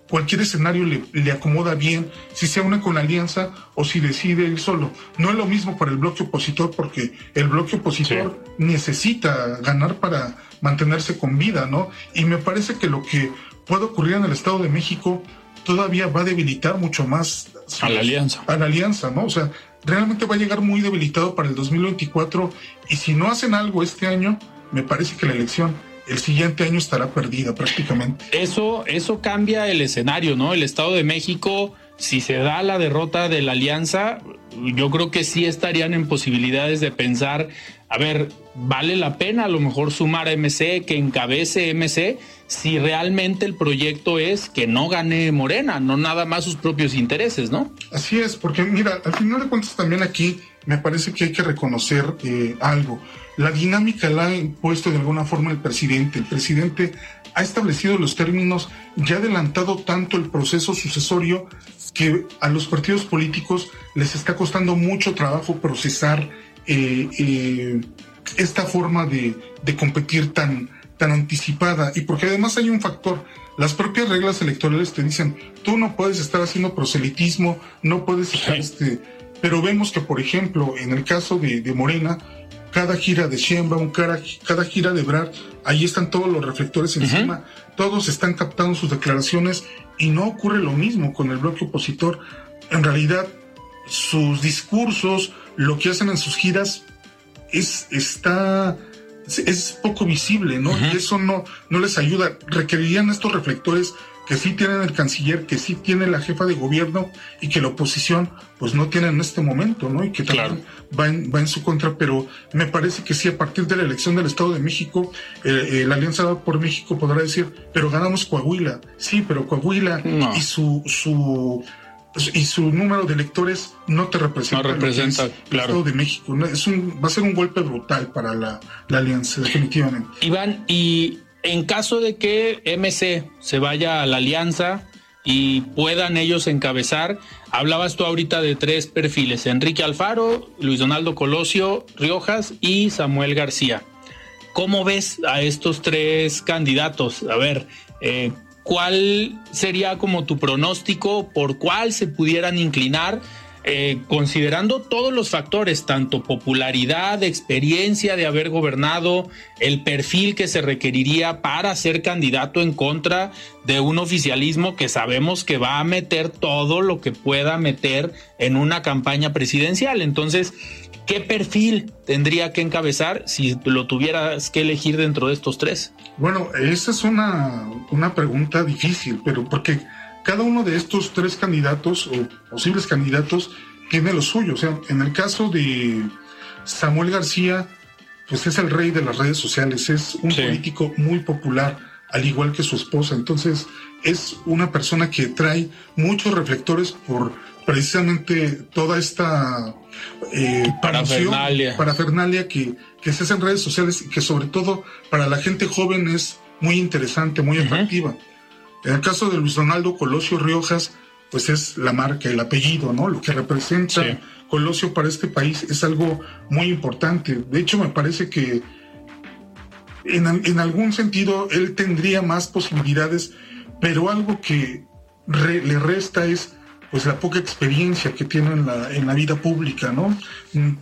cualquier escenario le, le, acomoda bien, si se une con la alianza o si decide ir solo. No es lo mismo para el bloque opositor porque el bloque opositor necesita ganar para mantenerse con vida, ¿no? Y me parece que lo que puede ocurrir en el Estado de México todavía va a debilitar mucho más a la alianza. A la alianza, ¿no? O sea, realmente va a llegar muy debilitado para el 2024 y si no hacen algo este año, me parece que la elección el siguiente año estará perdida prácticamente. Eso, eso cambia el escenario, ¿no? El Estado de México, si se da la derrota de la alianza, yo creo que sí estarían en posibilidades de pensar, a ver, vale la pena a lo mejor sumar a MC, que encabece MC, si realmente el proyecto es que no gane Morena, no nada más sus propios intereses, ¿no? Así es, porque mira, al final de cuentas también aquí me parece que hay que reconocer eh, algo. La dinámica la ha impuesto de alguna forma el presidente. El presidente ha establecido los términos y ha adelantado tanto el proceso sucesorio que a los partidos políticos les está costando mucho trabajo procesar eh, eh, esta forma de, de, competir tan, tan anticipada. Y porque además hay un factor, las propias reglas electorales te dicen, tú no puedes estar haciendo proselitismo, no puedes estar, este, pero vemos que, por ejemplo, en el caso de, de Morena, cada gira de Sheinbaum, cada, cada gira de Brad, ahí están todos los reflectores encima, todos están captando sus declaraciones y no ocurre lo mismo con el bloque opositor. En realidad, sus discursos, lo que hacen en sus giras, es, está, es poco visible, ¿no? Y eso no, no les ayuda. Requerirían estos reflectores que sí tienen el canciller, que sí tiene la jefa de gobierno y que la oposición pues no tiene en este momento, ¿no? Y que también va, en, va en su contra, pero me parece que sí, a partir de la elección del Estado de México, eh, eh, la Alianza por México podrá decir, pero ganamos Coahuila, sí, pero Coahuila y su, su y su número de electores no te representa, no representa claro. el Estado de México. Es un, va a ser un golpe brutal para la, la alianza, definitivamente. Iván, y en caso de que MC se vaya a la alianza y puedan ellos encabezar, hablabas tú ahorita de tres perfiles, Enrique Alfaro, Luis Donaldo Colosio Riojas y Samuel García. ¿Cómo ves a estos tres candidatos? A ver, eh, ¿cuál sería como tu pronóstico? ¿Por cuál se pudieran inclinar? Eh, considerando todos los factores, tanto popularidad, experiencia de haber gobernado, el perfil que se requeriría para ser candidato en contra de un oficialismo que sabemos que va a meter todo lo que pueda meter en una campaña presidencial. Entonces, ¿qué perfil tendría que encabezar si lo tuvieras que elegir dentro de estos tres? Bueno, esa es una, una pregunta difícil, pero porque cada uno de estos tres candidatos o posibles candidatos tiene lo suyo. O sea, en el caso de Samuel García, pues es el rey de las redes sociales, es un sí. político muy popular, al igual que su esposa. Entonces, es una persona que trae muchos reflectores por precisamente toda esta eh, parafernalia, parafernalia que, que se hace en redes sociales y que sobre todo para la gente joven es muy interesante, muy atractiva. Uh -huh. En el caso de Luis Donaldo Colosio Riojas, pues es la marca, el apellido, ¿no? Lo que representa sí. Colosio para este país es algo muy importante. De hecho, me parece que en, en algún sentido él tendría más posibilidades, pero algo que re, le resta es pues la poca experiencia que tiene en la, en la vida pública, ¿no?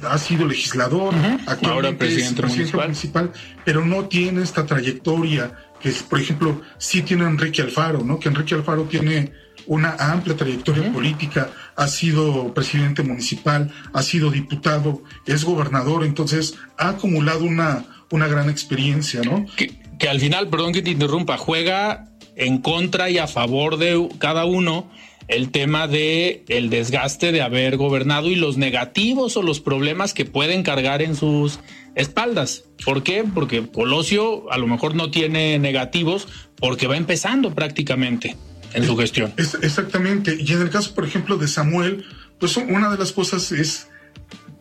Ha sido legislador, uh -huh. actualmente Ahora presidente, es presidente municipal. municipal, pero no tiene esta trayectoria es, por ejemplo, sí tiene Enrique Alfaro, ¿no? Que Enrique Alfaro tiene una amplia trayectoria uh -huh. política, ha sido presidente municipal, ha sido diputado, es gobernador, entonces ha acumulado una, una gran experiencia, ¿no? Que, que al final, perdón que te interrumpa, juega en contra y a favor de cada uno el tema de el desgaste de haber gobernado y los negativos o los problemas que pueden cargar en sus espaldas. ¿Por qué? Porque Colosio a lo mejor no tiene negativos porque va empezando prácticamente en su gestión. Es, exactamente. Y en el caso, por ejemplo, de Samuel, pues una de las cosas es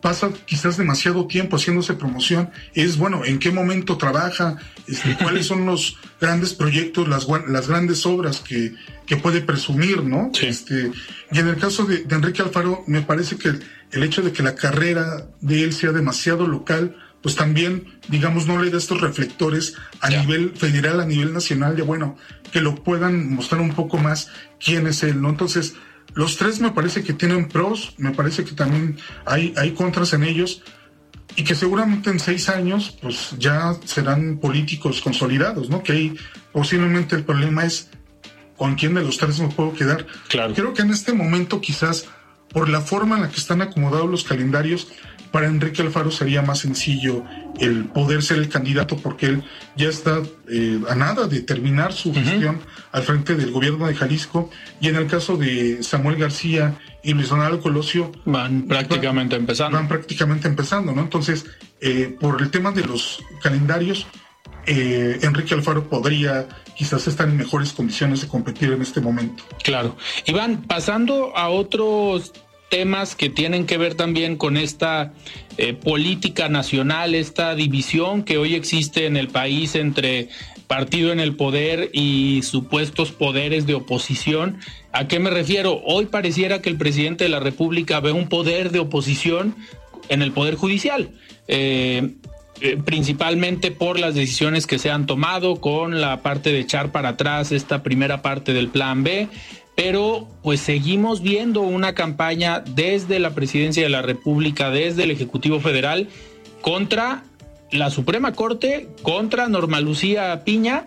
pasa quizás demasiado tiempo haciéndose promoción, es bueno, en qué momento trabaja, este, cuáles son los grandes proyectos, las, las grandes obras que, que puede presumir, ¿no? Sí. Este, y en el caso de, de, Enrique Alfaro, me parece que el, el hecho de que la carrera de él sea demasiado local, pues también, digamos, no le da estos reflectores a nivel federal, a nivel nacional, de bueno, que lo puedan mostrar un poco más quién es él, ¿no? Entonces, los tres me parece que tienen pros, me parece que también hay, hay contras en ellos y que seguramente en seis años pues ya serán políticos consolidados, ¿no? Que ahí posiblemente el problema es con quién de los tres me puedo quedar. Claro. Creo que en este momento quizás por la forma en la que están acomodados los calendarios, para Enrique Alfaro sería más sencillo el poder ser el candidato porque él ya está eh, a nada de terminar su gestión al frente del gobierno de Jalisco y en el caso de Samuel García y Luis Donaldo Colosio van prácticamente empezando. Van prácticamente empezando, ¿no? Entonces, eh, por el tema de los calendarios, eh, Enrique Alfaro podría quizás estar en mejores condiciones de competir en este momento. Claro. Iván, pasando a otros temas que tienen que ver también con esta eh, política nacional, esta división que hoy existe en el país entre partido en el poder y supuestos poderes de oposición. ¿A qué me refiero? Hoy pareciera que el presidente de la República ve un poder de oposición en el poder judicial. Eh, eh, principalmente por las decisiones que se han tomado con la parte de echar para atrás esta primera parte del plan B, pero pues seguimos viendo una campaña desde la presidencia de la República, desde el Ejecutivo Federal, contra la Suprema Corte, contra Norma Lucía Piña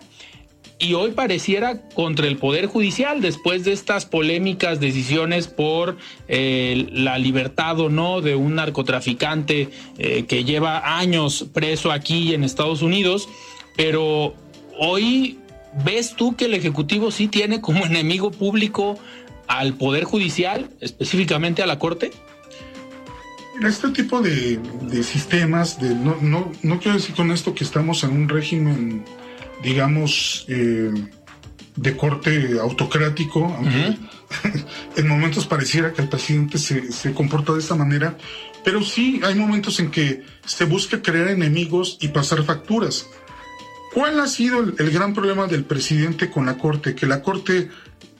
y hoy pareciera contra el Poder Judicial después de estas polémicas decisiones por eh, la libertad o no de un narcotraficante eh, que lleva años preso aquí en Estados Unidos, pero hoy ¿Ves tú que el Ejecutivo sí tiene como enemigo público al Poder Judicial, específicamente a la Corte? Este tipo de, sistemas, de, no, no, no, quiero decir con esto que estamos en un régimen, digamos, eh, de corte autocrático, aunque en momentos pareciera que el presidente se, se comporta de esta manera, pero sí hay momentos en que se busca crear enemigos y pasar facturas. ¿Cuál ha sido el, gran problema del presidente con la Corte? Que la Corte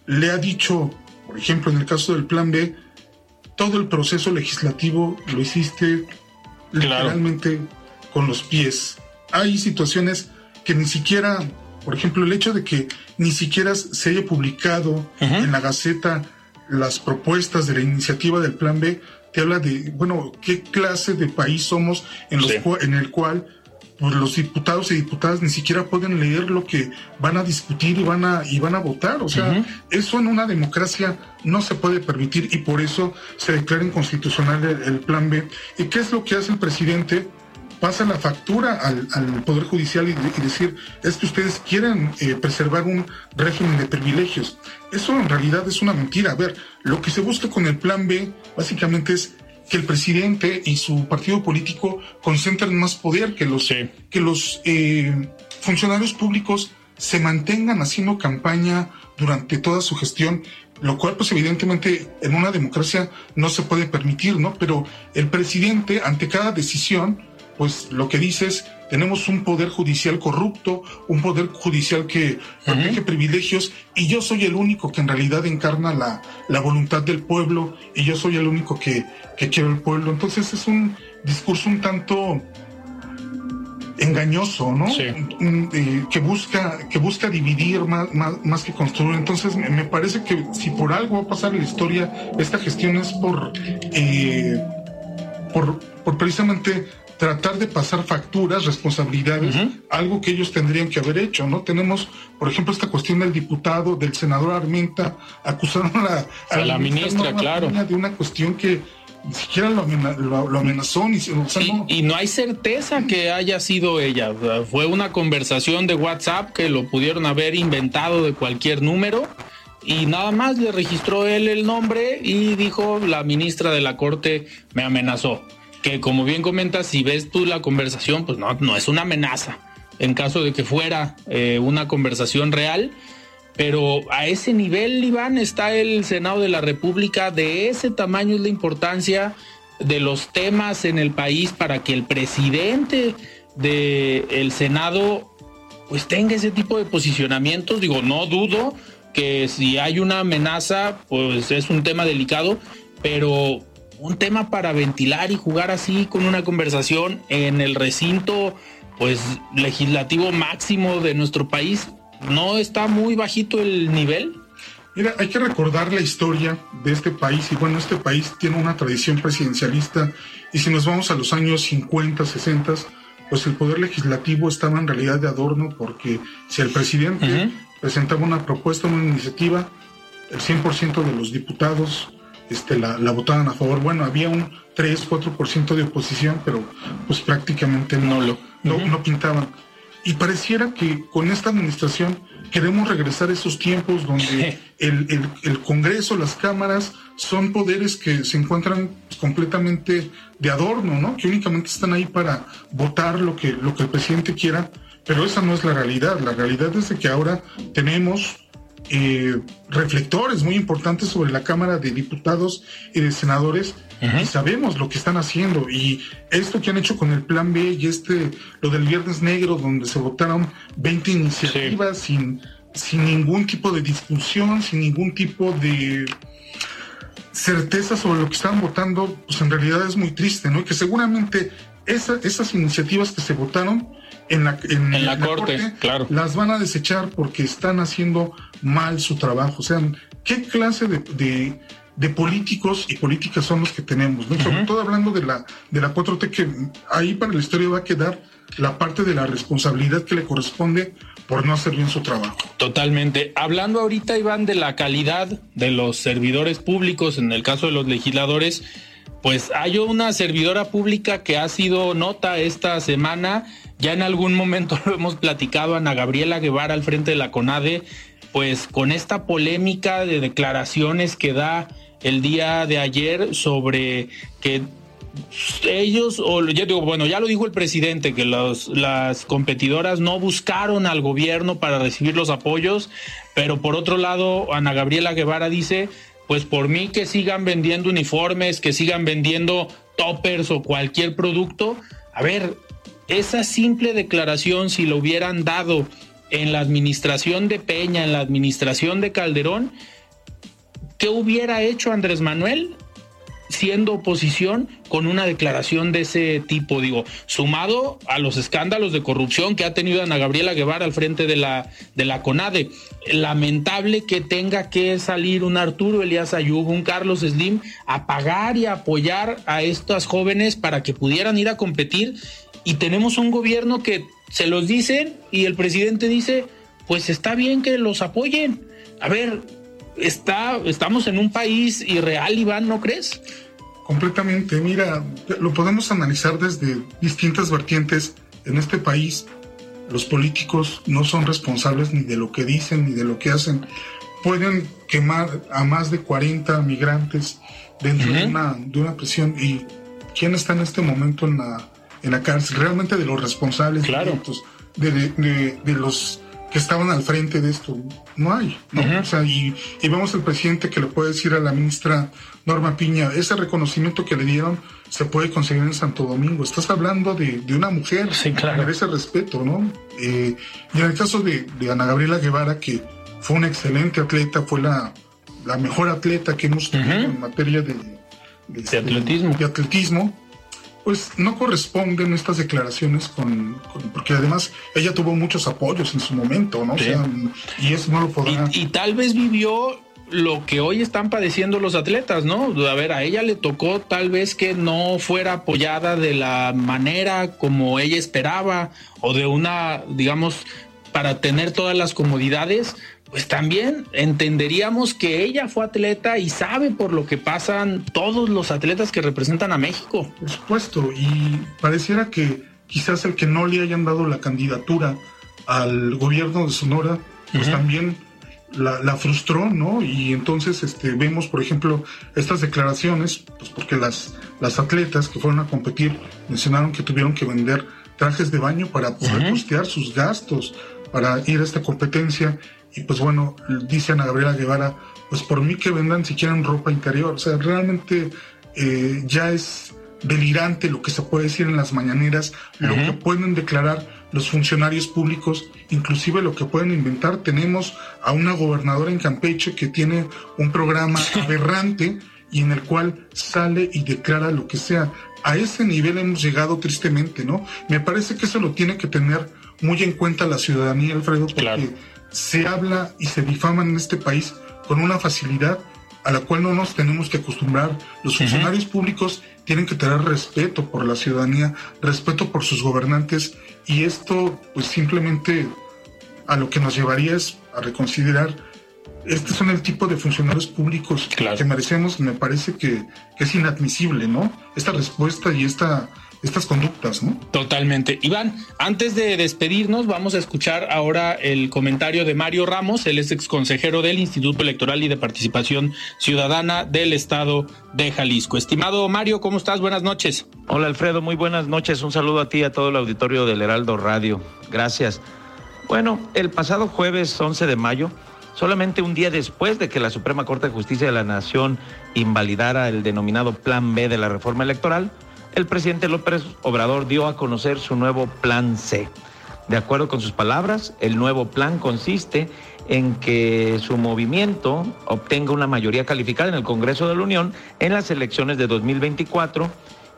le ha dicho, por ejemplo, en el caso del Plan B, todo el proceso legislativo lo hiciste literalmente con los pies. Hay situaciones que ni siquiera, por ejemplo, el hecho de que ni siquiera se haya publicado en la Gaceta las propuestas de la iniciativa del Plan B, te habla de, bueno, qué clase de país somos en, los en el cual pues los diputados y diputadas ni siquiera pueden leer lo que van a discutir y van a y van a votar, o sea, eso en una democracia no se puede permitir y por eso se declara inconstitucional el, plan B. ¿Y qué es lo que hace el presidente? Pasa la factura al, Poder Judicial y, decir, es que ustedes quieren eh, preservar un régimen de privilegios. Eso en realidad es una mentira. A ver, lo que se busca con el plan B básicamente es que el presidente y su partido político concentren más poder, que los, que los eh, funcionarios públicos se mantengan haciendo campaña durante toda su gestión, lo cual pues evidentemente en una democracia no se puede permitir, ¿no? Pero el presidente ante cada decisión, pues lo que dice es, tenemos un poder judicial corrupto, un poder judicial que protege privilegios y yo soy el único que en realidad encarna la, la voluntad del pueblo y yo soy el único que, que quiere el pueblo. Entonces es un discurso un tanto engañoso, ¿no? Sí. Eh, que busca que busca dividir más, más, que construir. Entonces me parece que si por algo va a pasar en la historia esta gestión es por eh, por, por precisamente tratar de pasar facturas, responsabilidades, algo que ellos tendrían que haber hecho, ¿no? Tenemos, por ejemplo, esta cuestión del diputado, del senador Armenta, acusaron a la, la ministra, claro. De una cuestión que ni siquiera lo, amenazó, ni, y, no. hay certeza que haya sido ella. Fue una conversación de WhatsApp que lo pudieron haber inventado de cualquier número y nada más le registró él el nombre y dijo la ministra de la Corte me amenazó que como bien comentas, si ves tú la conversación, pues no, no es una amenaza en caso de que fuera eh, una conversación real. Pero a ese nivel, Iván, está el Senado de la República. De ese tamaño es la importancia de los temas en el país para que el presidente del Senado pues tenga ese tipo de posicionamientos. Digo, no dudo que si hay una amenaza, pues es un tema delicado, pero un tema para ventilar y jugar así con una conversación en el recinto pues legislativo máximo de nuestro país. ¿No está muy bajito el nivel? Mira, hay que recordar la historia de este país y bueno, este país tiene una tradición presidencialista y si nos vamos a los años 50, 60, pues el poder legislativo estaba en realidad de adorno porque si el presidente presentaba una propuesta, una iniciativa, el 100% de los diputados este, la, votaban a favor. Bueno, había un 3, 4% de oposición, pero pues prácticamente no, lo, no, pintaban. Y pareciera que con esta administración queremos regresar a esos tiempos donde el, el, Congreso, las cámaras, son poderes que se encuentran completamente de adorno, ¿no? Que únicamente están ahí para votar lo que, lo que el presidente quiera, pero esa no es la realidad. La realidad es de que ahora tenemos eh, reflectores muy importantes sobre la Cámara de Diputados y de Senadores y sabemos lo que están haciendo y esto que han hecho con el Plan B y este lo del Viernes Negro donde se votaron 20 iniciativas sin sin ningún tipo de discusión, sin ningún tipo de certeza sobre lo que están votando, pues en realidad es muy triste, ¿no? Y que seguramente esas iniciativas que se votaron en la, en, la, corte, claro. las van a desechar porque están haciendo mal su trabajo. O sea, ¿qué clase de, de, políticos y políticas son los que tenemos? Sobre todo hablando de la, de la 4T, que ahí para la historia va a quedar la parte de la responsabilidad que le corresponde por no hacer bien su trabajo. Totalmente. Hablando ahorita, Iván, de la calidad de los servidores públicos, en el caso de los legisladores, pues hay una servidora pública que ha sido nota esta semana, ya en algún momento lo hemos platicado, Ana Gabriela Guevara al frente de la CONADE, pues con esta polémica de declaraciones que da el día de ayer sobre que ellos, o ya digo, bueno, ya lo dijo el presidente, que las competidoras no buscaron al gobierno para recibir los apoyos, pero por otro lado, Ana Gabriela Guevara dice, pues por mí que sigan vendiendo uniformes, que sigan vendiendo toppers o cualquier producto. A ver, esa simple declaración, si lo hubieran dado en la administración de Peña, en la administración de Calderón, ¿qué hubiera hecho Andrés Manuel? Siendo oposición con una declaración de ese tipo, digo, sumado a los escándalos de corrupción que ha tenido Ana Gabriela Guevara al frente de la, de la CONADE. Lamentable que tenga que salir un Arturo Elías Ayub, un Carlos Slim, a pagar y a apoyar a estas jóvenes para que pudieran ir a competir. Y tenemos un gobierno que se los dicen y el presidente dice, pues está bien que los apoyen. A ver, está, estamos en un país irreal, Iván, ¿no crees? Completamente. Mira, lo podemos analizar desde distintas vertientes. En este país, los políticos no son responsables ni de lo que dicen ni de lo que hacen. Pueden quemar a más de 40 migrantes dentro de, una, de una prisión. ¿Y quién está en este momento en la, en la cárcel? Realmente de los responsables claro. de, de, de los que estaban al frente de esto. No hay, ¿no? O sea, y, y, vemos al presidente que le puede decir a la ministra Norma Piña, ese reconocimiento que le dieron se puede conseguir en Santo Domingo. Estás hablando de, de una mujer sí, claro. que merece respeto, ¿no? Eh, y en el caso de, de, Ana Gabriela Guevara, que fue una excelente atleta, fue la, la mejor atleta que hemos tenido en materia de, de, atletismo. de atletismo pues no corresponden estas declaraciones con, porque además ella tuvo muchos apoyos en su momento, ¿no? y eso no lo podrá. Y, tal vez vivió lo que hoy están padeciendo los atletas, ¿no? A ver, a ella le tocó tal vez que no fuera apoyada de la manera como ella esperaba o de una, digamos, para tener todas las comodidades, pues también entenderíamos que ella fue atleta y sabe por lo que pasan todos los atletas que representan a México. Por supuesto, y pareciera que quizás el que no le hayan dado la candidatura al gobierno de Sonora, pues también la, frustró, ¿no? Y entonces este, vemos, por ejemplo, estas declaraciones, pues porque las, las atletas que fueron a competir mencionaron que tuvieron que vender trajes de baño para poder costear sus gastos para ir a esta competencia y pues bueno, dice Ana Gabriela Guevara, pues por mí que vendan si quieren ropa interior. O sea, realmente eh, ya es delirante lo que se puede decir en las mañaneras, lo que pueden declarar los funcionarios públicos, inclusive lo que pueden inventar. Tenemos a una gobernadora en Campeche que tiene un programa aberrante y en el cual sale y declara lo que sea. A ese nivel hemos llegado tristemente, ¿no? Me parece que eso lo tiene que tener muy en cuenta la ciudadanía, Alfredo, porque se habla y se difama en este país con una facilidad a la cual no nos tenemos que acostumbrar. Los funcionarios públicos tienen que tener respeto por la ciudadanía, respeto por sus gobernantes y esto pues simplemente a lo que nos llevaría es a reconsiderar estos son el tipo de funcionarios públicos que merecemos. Me parece que, que, es inadmisible, ¿no? Esta respuesta y esta estas conductas, ¿no? Totalmente. Iván, antes de despedirnos, vamos a escuchar ahora el comentario de Mario Ramos, él es exconsejero del Instituto Electoral y de Participación Ciudadana del Estado de Jalisco. Estimado Mario, ¿cómo estás? Buenas noches. Hola Alfredo, muy buenas noches. Un saludo a ti y a todo el auditorio del Heraldo Radio. Gracias. Bueno, el pasado jueves 11 de mayo, solamente un día después de que la Suprema Corte de Justicia de la Nación invalidara el denominado Plan B de la reforma electoral, el presidente López Obrador dio a conocer su nuevo Plan C. De acuerdo con sus palabras, el nuevo plan consiste en que su movimiento obtenga una mayoría calificada en el Congreso de la Unión en las elecciones de 2024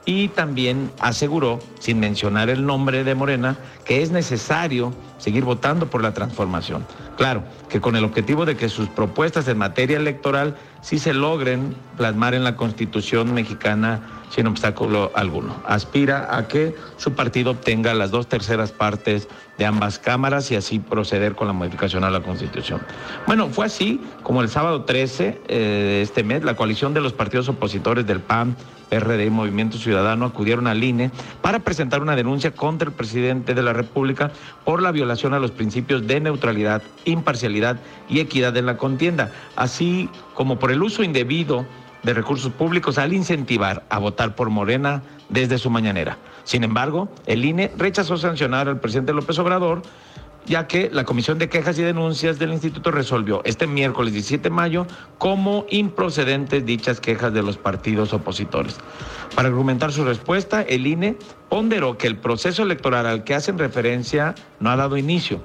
y también aseguró, sin mencionar el nombre de Morena, que es necesario seguir votando por la transformación. Claro, que con el objetivo de que sus propuestas en materia electoral sí se logren plasmar en la Constitución mexicana sin obstáculo alguno. Aspira a que su partido obtenga las dos terceras partes de ambas cámaras y así proceder con la modificación a la Constitución. Bueno, fue así como el sábado 13 eh, de este mes la coalición de los partidos opositores del PAN, PRD y Movimiento Ciudadano acudieron al INE para presentar una denuncia contra el presidente de la República por la violación a los principios de neutralidad, imparcialidad y equidad en la contienda, así como por el uso indebido de recursos públicos al incentivar a votar por Morena desde su mañanera. Sin embargo, el INE rechazó sancionar al presidente López Obrador, ya que la Comisión de Quejas y Denuncias del Instituto resolvió este miércoles 17 de mayo como improcedentes dichas quejas de los partidos opositores. Para argumentar su respuesta, el INE ponderó que el proceso electoral al que hacen referencia no ha dado inicio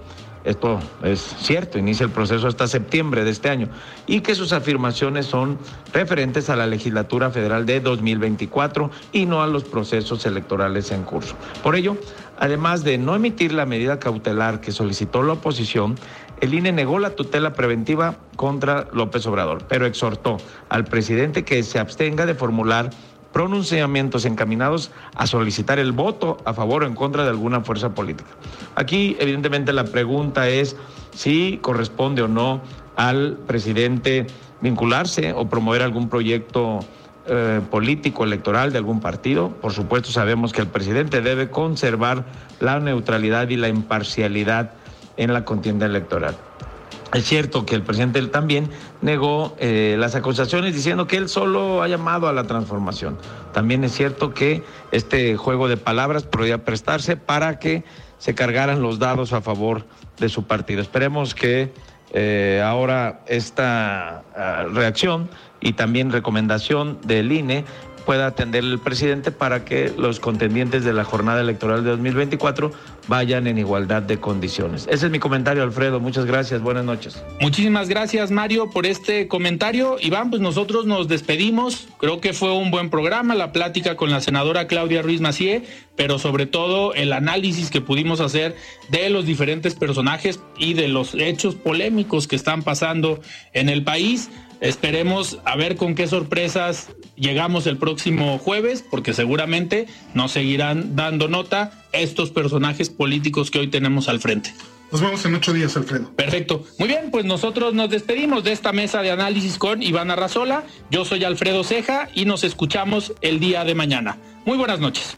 esto es cierto, inicia el proceso hasta septiembre de este año, y que sus afirmaciones son referentes a la legislatura federal de 2024 y no a los procesos electorales en curso. Por ello, además de no emitir la medida cautelar que solicitó la oposición, el INE negó la tutela preventiva contra López Obrador, pero exhortó al presidente que se abstenga de formular pronunciamientos encaminados a solicitar el voto a favor o en contra de alguna fuerza política. Aquí, evidentemente, la pregunta es si corresponde o no al presidente vincularse o promover algún proyecto eh, político electoral de algún partido. Por supuesto, sabemos que el presidente debe conservar la neutralidad y la imparcialidad en la contienda electoral. Es cierto que el presidente también negó eh, las acusaciones diciendo que él solo ha llamado a la transformación. También es cierto que este juego de palabras podría prestarse para que se cargaran los dados a favor de su partido. Esperemos que eh, ahora esta ah, reacción y también recomendación del INE pueda atender el presidente para que los contendientes de la jornada electoral de 2024 vayan en igualdad de condiciones. Ese es mi comentario, Alfredo. Muchas gracias. Buenas noches. Muchísimas gracias, Mario, por este comentario. Iván, pues nosotros nos despedimos. Creo que fue un buen programa, la plática con la senadora Claudia Ruiz Macié, pero sobre todo el análisis que pudimos hacer de los diferentes personajes y de los hechos polémicos que están pasando en el país. Esperemos a ver con qué sorpresas llegamos el próximo jueves, porque seguramente nos seguirán dando nota estos personajes políticos que hoy tenemos al frente. Nos vemos en ocho días, Alfredo. Perfecto. Muy bien, pues nosotros nos despedimos de esta mesa de análisis con Iván Arrazola. Yo soy Alfredo Ceja y nos escuchamos el día de mañana. Muy buenas noches.